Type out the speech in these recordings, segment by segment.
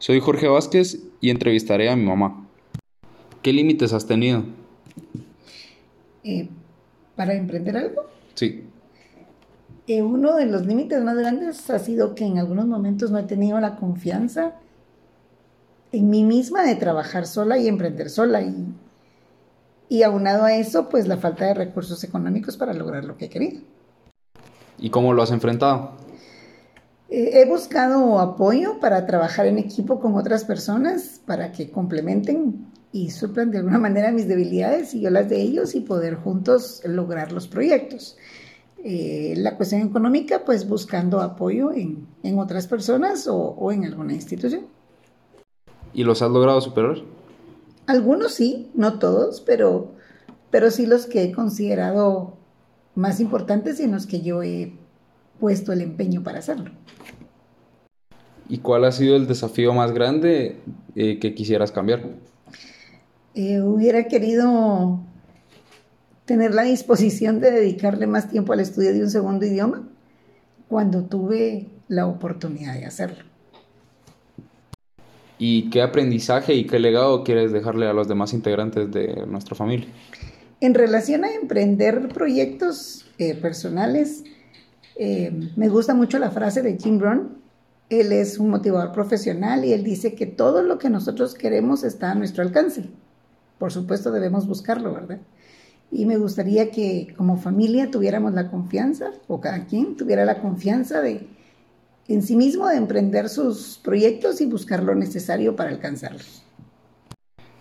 Soy Jorge Vázquez y entrevistaré a mi mamá. ¿Qué límites has tenido? Eh, ¿Para emprender algo? Sí. Eh, uno de los límites más grandes ha sido que en algunos momentos no he tenido la confianza en mí misma de trabajar sola y emprender sola. Y, y aunado a eso, pues la falta de recursos económicos para lograr lo que quería. ¿Y cómo lo has enfrentado? Eh, he buscado apoyo para trabajar en equipo con otras personas para que complementen y suplan de alguna manera mis debilidades y yo las de ellos y poder juntos lograr los proyectos. Eh, la cuestión económica, pues buscando apoyo en, en otras personas o, o, en alguna institución. ¿Y los has logrado superar? Algunos sí, no todos, pero, pero sí los que he considerado más importantes y en los que yo he puesto el empeño para hacerlo. ¿Y cuál ha sido el desafío más grande eh, que quisieras cambiar? Eh, hubiera querido tener la disposición de dedicarle más tiempo al estudio de un segundo idioma cuando tuve la oportunidad de hacerlo. ¿Y qué aprendizaje y qué legado quieres dejarle a los demás integrantes de nuestra familia? En relación a emprender proyectos eh, personales, eh, me gusta mucho la frase de Jim Brown. Él es un motivador profesional y él dice que todo lo que nosotros queremos está a nuestro alcance. Por supuesto debemos buscarlo, ¿verdad? Y me gustaría que como familia tuviéramos la confianza, o cada quien tuviera la confianza de en sí mismo de emprender sus proyectos y buscar lo necesario para alcanzarlos.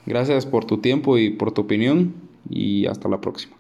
Gracias por tu tiempo y por tu opinión y hasta la próxima.